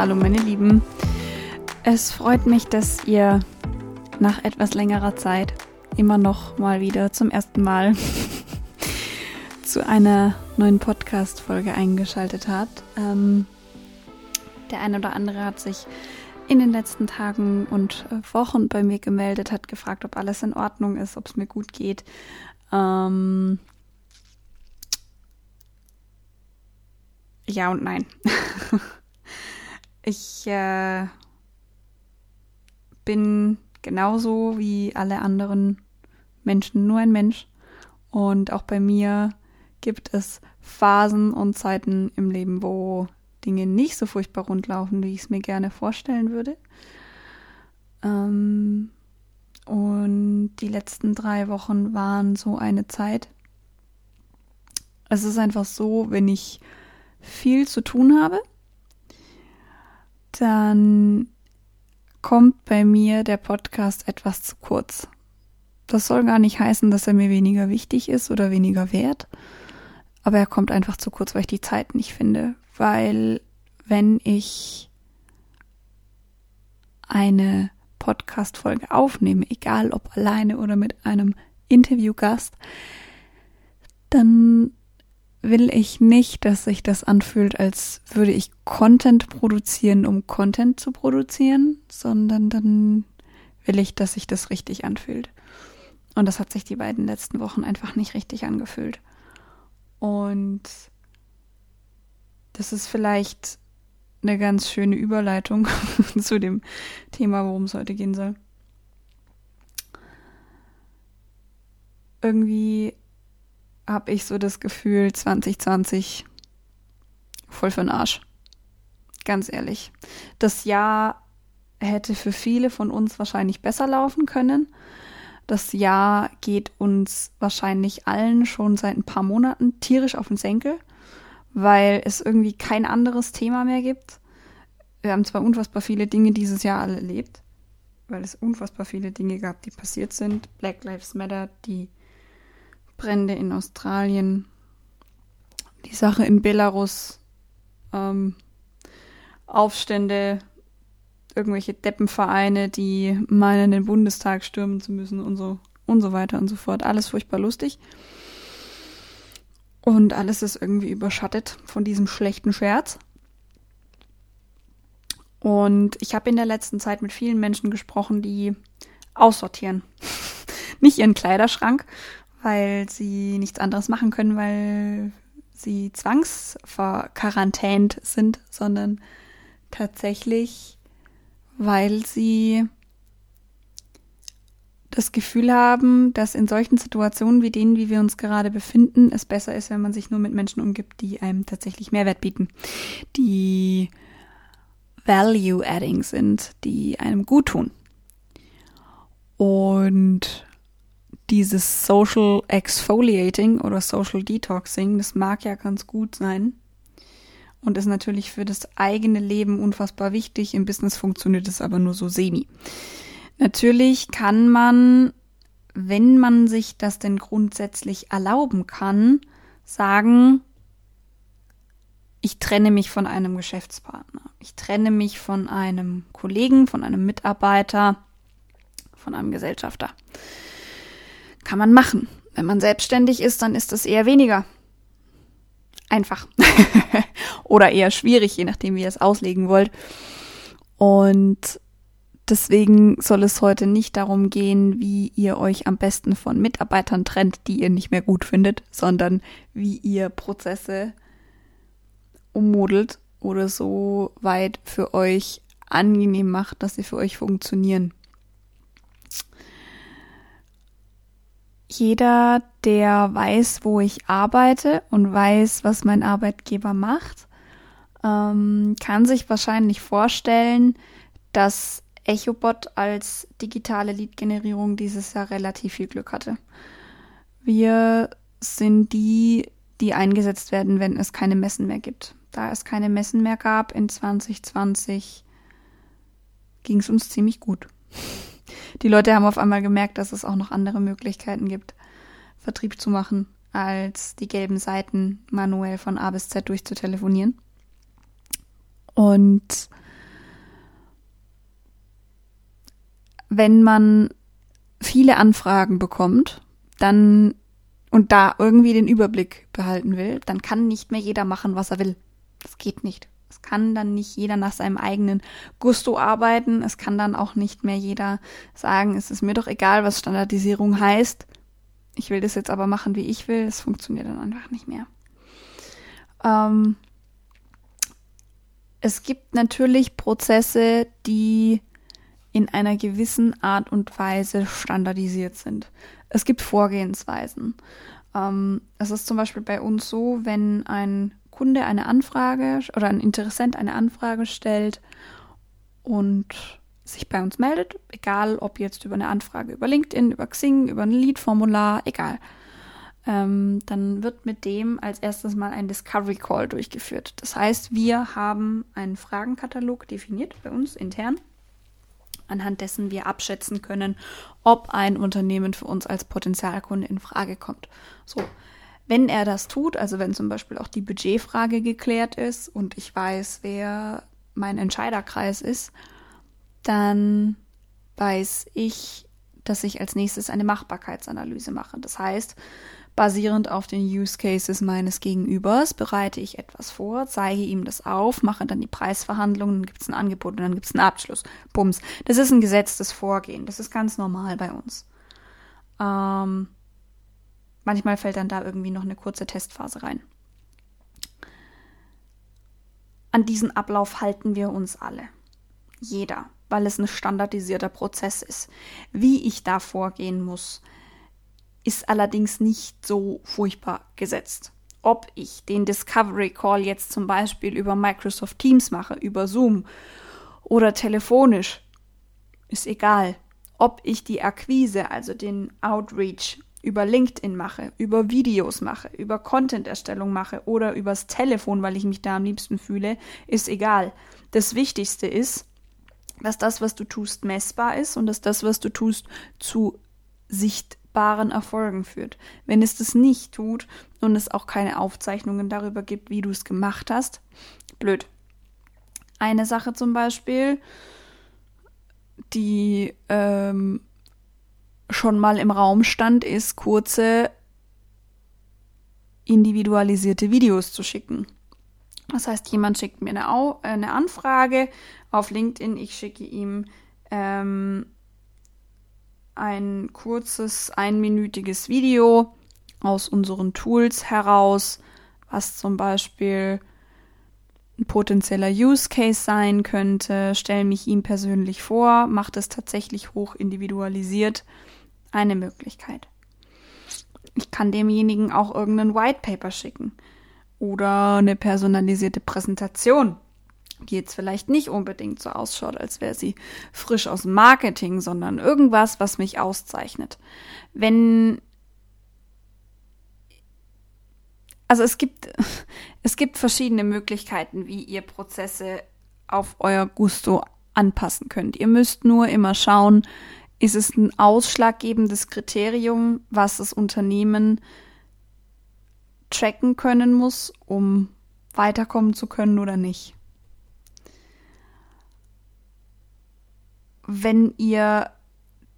Hallo meine Lieben. Es freut mich, dass ihr nach etwas längerer Zeit immer noch mal wieder zum ersten Mal zu einer neuen Podcast-Folge eingeschaltet habt. Ähm, der eine oder andere hat sich in den letzten Tagen und Wochen bei mir gemeldet, hat gefragt, ob alles in Ordnung ist, ob es mir gut geht. Ähm, ja und nein. ich äh, bin genauso wie alle anderen Menschen nur ein Mensch. Und auch bei mir gibt es Phasen und Zeiten im Leben, wo Dinge nicht so furchtbar rund laufen, wie ich es mir gerne vorstellen würde. Ähm, und die letzten drei Wochen waren so eine Zeit. Es ist einfach so, wenn ich viel zu tun habe, dann kommt bei mir der Podcast etwas zu kurz. Das soll gar nicht heißen, dass er mir weniger wichtig ist oder weniger wert, aber er kommt einfach zu kurz, weil ich die Zeit nicht finde. Weil wenn ich eine Podcast-Folge aufnehme, egal ob alleine oder mit einem Interviewgast, dann will ich nicht, dass sich das anfühlt, als würde ich Content produzieren, um Content zu produzieren, sondern dann will ich, dass sich das richtig anfühlt. Und das hat sich die beiden letzten Wochen einfach nicht richtig angefühlt. Und das ist vielleicht eine ganz schöne Überleitung zu dem Thema, worum es heute gehen soll. Irgendwie habe ich so das Gefühl, 2020 voll für den Arsch. Ganz ehrlich. Das Jahr hätte für viele von uns wahrscheinlich besser laufen können. Das Jahr geht uns wahrscheinlich allen schon seit ein paar Monaten tierisch auf den Senkel, weil es irgendwie kein anderes Thema mehr gibt. Wir haben zwar unfassbar viele Dinge dieses Jahr alle erlebt, weil es unfassbar viele Dinge gab, die passiert sind. Black Lives Matter, die Brände in Australien, die Sache in Belarus, ähm, Aufstände, irgendwelche Deppenvereine, die meinen, den Bundestag stürmen zu müssen und so und so weiter und so fort. Alles furchtbar lustig. Und alles ist irgendwie überschattet von diesem schlechten Scherz. Und ich habe in der letzten Zeit mit vielen Menschen gesprochen, die aussortieren. Nicht ihren Kleiderschrank, weil sie nichts anderes machen können, weil sie zwangsverquarantänt sind, sondern tatsächlich, weil sie das Gefühl haben, dass in solchen Situationen wie denen, wie wir uns gerade befinden, es besser ist, wenn man sich nur mit Menschen umgibt, die einem tatsächlich Mehrwert bieten, die Value-Adding sind, die einem gut tun. Und dieses Social Exfoliating oder Social Detoxing, das mag ja ganz gut sein und ist natürlich für das eigene Leben unfassbar wichtig. Im Business funktioniert es aber nur so semi. Natürlich kann man, wenn man sich das denn grundsätzlich erlauben kann, sagen, ich trenne mich von einem Geschäftspartner, ich trenne mich von einem Kollegen, von einem Mitarbeiter, von einem Gesellschafter. Kann man machen. Wenn man selbstständig ist, dann ist das eher weniger. Einfach. Oder eher schwierig, je nachdem, wie ihr es auslegen wollt. Und deswegen soll es heute nicht darum gehen, wie ihr euch am besten von Mitarbeitern trennt, die ihr nicht mehr gut findet, sondern wie ihr Prozesse ummodelt oder so weit für euch angenehm macht, dass sie für euch funktionieren. Jeder, der weiß, wo ich arbeite und weiß, was mein Arbeitgeber macht, ähm, kann sich wahrscheinlich vorstellen, dass EchoBot als digitale Lead-Generierung dieses Jahr relativ viel Glück hatte. Wir sind die, die eingesetzt werden, wenn es keine Messen mehr gibt. Da es keine Messen mehr gab in 2020, ging es uns ziemlich gut die Leute haben auf einmal gemerkt, dass es auch noch andere Möglichkeiten gibt, Vertrieb zu machen, als die gelben Seiten manuell von A bis Z durchzutelefonieren. Und wenn man viele Anfragen bekommt, dann und da irgendwie den Überblick behalten will, dann kann nicht mehr jeder machen, was er will. Das geht nicht. Es kann dann nicht jeder nach seinem eigenen Gusto arbeiten. Es kann dann auch nicht mehr jeder sagen, es ist mir doch egal, was Standardisierung heißt. Ich will das jetzt aber machen, wie ich will. Das funktioniert dann einfach nicht mehr. Ähm, es gibt natürlich Prozesse, die in einer gewissen Art und Weise standardisiert sind. Es gibt Vorgehensweisen. Ähm, es ist zum Beispiel bei uns so, wenn ein Kunde eine Anfrage oder ein Interessent eine Anfrage stellt und sich bei uns meldet, egal ob jetzt über eine Anfrage über LinkedIn, über Xing, über ein Lead-Formular, egal. Ähm, dann wird mit dem als erstes mal ein Discovery Call durchgeführt. Das heißt, wir haben einen Fragenkatalog definiert bei uns intern anhand dessen wir abschätzen können, ob ein Unternehmen für uns als Potenzialkunde in Frage kommt. So, wenn er das tut, also wenn zum Beispiel auch die Budgetfrage geklärt ist und ich weiß, wer mein Entscheiderkreis ist, dann weiß ich, dass ich als nächstes eine Machbarkeitsanalyse mache. Das heißt, Basierend auf den Use Cases meines Gegenübers bereite ich etwas vor, zeige ihm das auf, mache dann die Preisverhandlungen, dann gibt es ein Angebot und dann gibt es einen Abschluss. Bums. Das ist ein gesetztes Vorgehen. Das ist ganz normal bei uns. Ähm, manchmal fällt dann da irgendwie noch eine kurze Testphase rein. An diesen Ablauf halten wir uns alle. Jeder, weil es ein standardisierter Prozess ist. Wie ich da vorgehen muss, ist allerdings nicht so furchtbar gesetzt. Ob ich den Discovery Call jetzt zum Beispiel über Microsoft Teams mache, über Zoom oder telefonisch, ist egal. Ob ich die Akquise, also den Outreach über LinkedIn mache, über Videos mache, über Content-Erstellung mache oder übers Telefon, weil ich mich da am liebsten fühle, ist egal. Das Wichtigste ist, dass das, was du tust, messbar ist und dass das, was du tust, zu Sicht sichtbaren Erfolgen führt. Wenn es das nicht tut und es auch keine Aufzeichnungen darüber gibt, wie du es gemacht hast, blöd. Eine Sache zum Beispiel, die ähm, schon mal im Raum stand, ist kurze individualisierte Videos zu schicken. Das heißt, jemand schickt mir eine, Au eine Anfrage auf LinkedIn, ich schicke ihm ähm, ein kurzes, einminütiges Video aus unseren Tools heraus, was zum Beispiel ein potenzieller Use Case sein könnte, stelle mich ihm persönlich vor, macht es tatsächlich hoch individualisiert. Eine Möglichkeit. Ich kann demjenigen auch irgendein White Paper schicken oder eine personalisierte Präsentation die jetzt vielleicht nicht unbedingt so ausschaut, als wäre sie frisch aus Marketing, sondern irgendwas, was mich auszeichnet. Wenn also es gibt es gibt verschiedene Möglichkeiten, wie ihr Prozesse auf euer Gusto anpassen könnt. Ihr müsst nur immer schauen, ist es ein ausschlaggebendes Kriterium, was das Unternehmen tracken können muss, um weiterkommen zu können oder nicht. Wenn ihr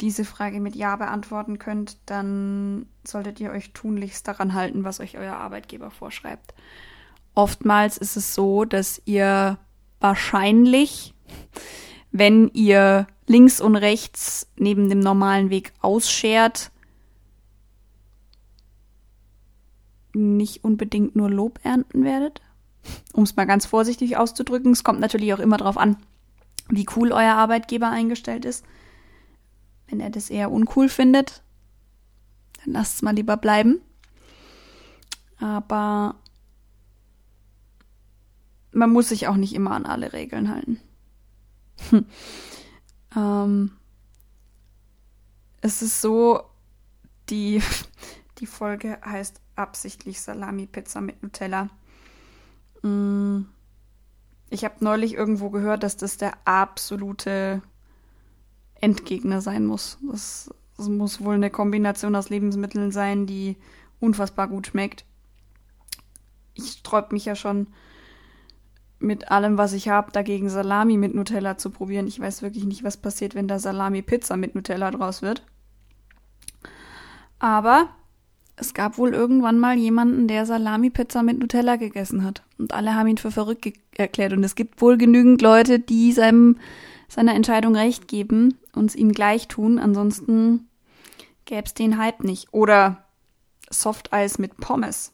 diese Frage mit Ja beantworten könnt, dann solltet ihr euch tunlichst daran halten, was euch euer Arbeitgeber vorschreibt. Oftmals ist es so, dass ihr wahrscheinlich, wenn ihr links und rechts neben dem normalen Weg ausschert, nicht unbedingt nur Lob ernten werdet. Um es mal ganz vorsichtig auszudrücken. Es kommt natürlich auch immer darauf an, wie cool euer Arbeitgeber eingestellt ist. Wenn er das eher uncool findet, dann lasst es mal lieber bleiben. Aber man muss sich auch nicht immer an alle Regeln halten. Hm. Ähm, es ist so, die, die Folge heißt absichtlich Salami-Pizza mit Nutella. Mm ich habe neulich irgendwo gehört, dass das der absolute Endgegner sein muss. Das, das muss wohl eine Kombination aus Lebensmitteln sein, die unfassbar gut schmeckt. Ich sträub mich ja schon mit allem, was ich habe, dagegen Salami mit Nutella zu probieren. Ich weiß wirklich nicht, was passiert, wenn da Salami-Pizza mit Nutella draus wird. Aber es gab wohl irgendwann mal jemanden, der Salami-Pizza mit Nutella gegessen hat. Und alle haben ihn für verrückt erklärt. Und es gibt wohl genügend Leute, die seinem, seiner Entscheidung recht geben und es ihm gleich tun. Ansonsten gäbe es den Hype nicht. Oder Softeis mit Pommes.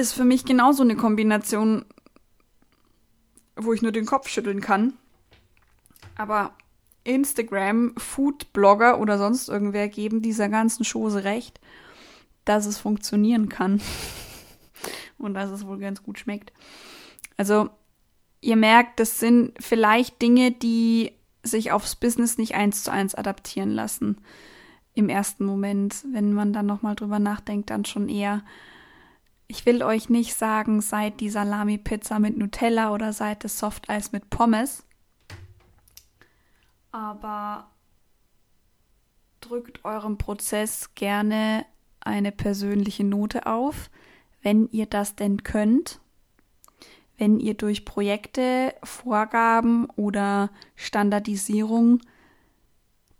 Ist für mich genauso eine Kombination, wo ich nur den Kopf schütteln kann. Aber Instagram, Foodblogger oder sonst irgendwer geben dieser ganzen Chose recht, dass es funktionieren kann. Und dass es wohl ganz gut schmeckt. Also, ihr merkt, das sind vielleicht Dinge, die sich aufs Business nicht eins zu eins adaptieren lassen. Im ersten Moment, wenn man dann nochmal drüber nachdenkt, dann schon eher. Ich will euch nicht sagen, seid die Salami-Pizza mit Nutella oder seid das Softeis mit Pommes. Aber drückt eurem Prozess gerne eine persönliche Note auf, wenn ihr das denn könnt wenn ihr durch Projekte, Vorgaben oder Standardisierung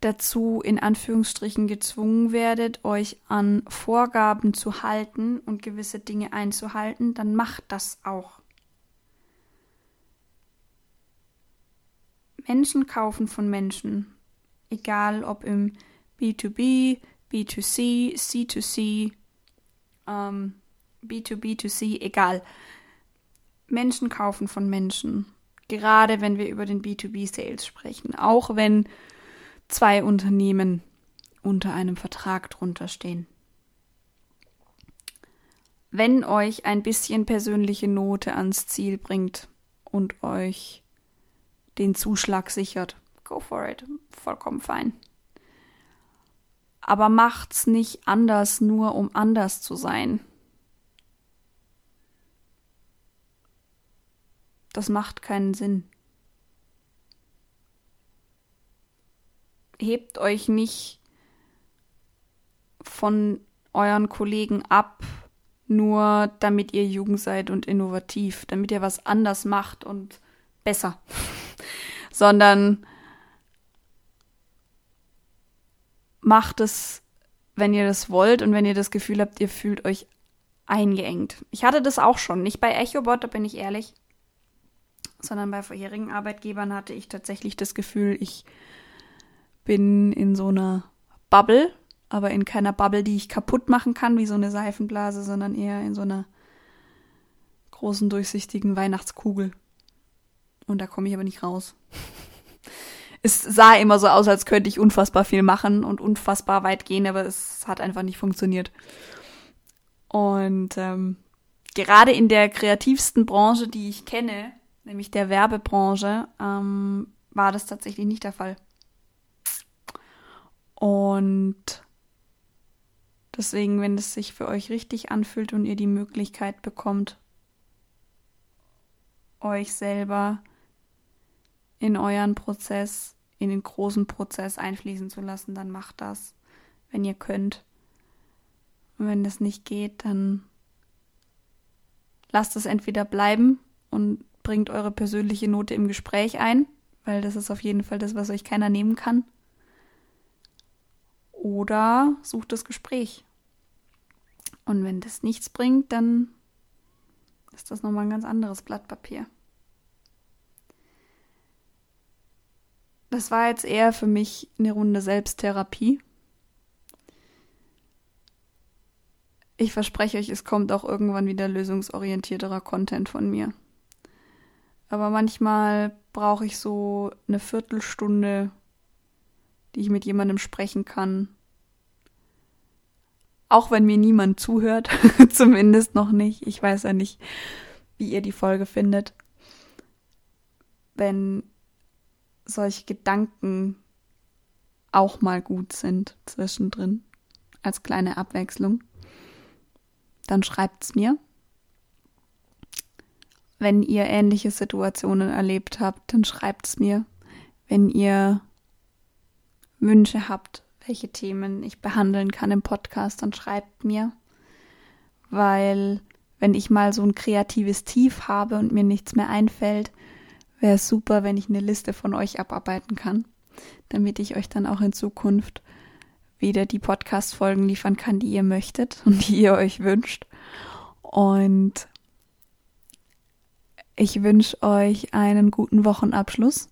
dazu in Anführungsstrichen gezwungen werdet, euch an Vorgaben zu halten und gewisse Dinge einzuhalten, dann macht das auch. Menschen kaufen von Menschen, egal ob im B2B, B2C, C2C, ähm, B2B2C, egal. Menschen kaufen von Menschen. Gerade wenn wir über den B2B-Sales sprechen. Auch wenn zwei Unternehmen unter einem Vertrag drunter stehen. Wenn euch ein bisschen persönliche Note ans Ziel bringt und euch den Zuschlag sichert, go for it. Vollkommen fein. Aber macht's nicht anders, nur um anders zu sein. Das macht keinen Sinn. Hebt euch nicht von euren Kollegen ab, nur damit ihr jung seid und innovativ, damit ihr was anders macht und besser, sondern macht es, wenn ihr das wollt und wenn ihr das Gefühl habt, ihr fühlt euch eingeengt. Ich hatte das auch schon, nicht bei EchoBot, da bin ich ehrlich sondern bei vorherigen Arbeitgebern hatte ich tatsächlich das Gefühl, ich bin in so einer Bubble, aber in keiner Bubble, die ich kaputt machen kann, wie so eine Seifenblase, sondern eher in so einer großen, durchsichtigen Weihnachtskugel. Und da komme ich aber nicht raus. es sah immer so aus, als könnte ich unfassbar viel machen und unfassbar weit gehen, aber es hat einfach nicht funktioniert. Und ähm, gerade in der kreativsten Branche, die ich kenne, nämlich der Werbebranche, ähm, war das tatsächlich nicht der Fall. Und deswegen, wenn es sich für euch richtig anfühlt und ihr die Möglichkeit bekommt, euch selber in euren Prozess, in den großen Prozess einfließen zu lassen, dann macht das, wenn ihr könnt. Und wenn das nicht geht, dann lasst es entweder bleiben und bringt eure persönliche Note im Gespräch ein, weil das ist auf jeden Fall das, was euch keiner nehmen kann. Oder sucht das Gespräch. Und wenn das nichts bringt, dann ist das nochmal ein ganz anderes Blatt Papier. Das war jetzt eher für mich eine Runde Selbsttherapie. Ich verspreche euch, es kommt auch irgendwann wieder lösungsorientierterer Content von mir. Aber manchmal brauche ich so eine Viertelstunde, die ich mit jemandem sprechen kann. Auch wenn mir niemand zuhört, zumindest noch nicht. Ich weiß ja nicht, wie ihr die Folge findet. Wenn solche Gedanken auch mal gut sind zwischendrin, als kleine Abwechslung, dann schreibt's mir. Wenn ihr ähnliche Situationen erlebt habt, dann schreibt es mir. Wenn ihr Wünsche habt, welche Themen ich behandeln kann im Podcast, dann schreibt mir. Weil wenn ich mal so ein kreatives Tief habe und mir nichts mehr einfällt, wäre es super, wenn ich eine Liste von euch abarbeiten kann, damit ich euch dann auch in Zukunft wieder die Podcast-Folgen liefern kann, die ihr möchtet und die ihr euch wünscht. Und ich wünsche euch einen guten Wochenabschluss.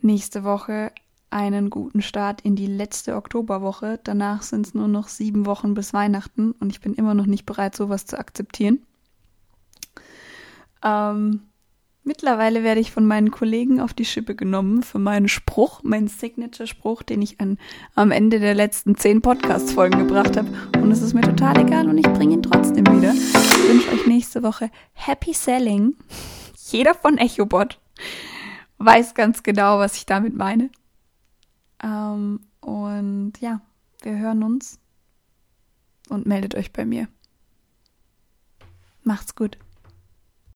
Nächste Woche einen guten Start in die letzte Oktoberwoche. Danach sind es nur noch sieben Wochen bis Weihnachten und ich bin immer noch nicht bereit, sowas zu akzeptieren. Ähm, mittlerweile werde ich von meinen Kollegen auf die Schippe genommen für meinen Spruch, meinen Signature-Spruch, den ich an, am Ende der letzten zehn Podcast-Folgen gebracht habe. Und es ist mir total egal und ich bringe ihn trotzdem wieder. Ich wünsche euch nächste Woche Happy Selling. Jeder von EchoBot weiß ganz genau, was ich damit meine. Ähm, und ja, wir hören uns und meldet euch bei mir. Macht's gut.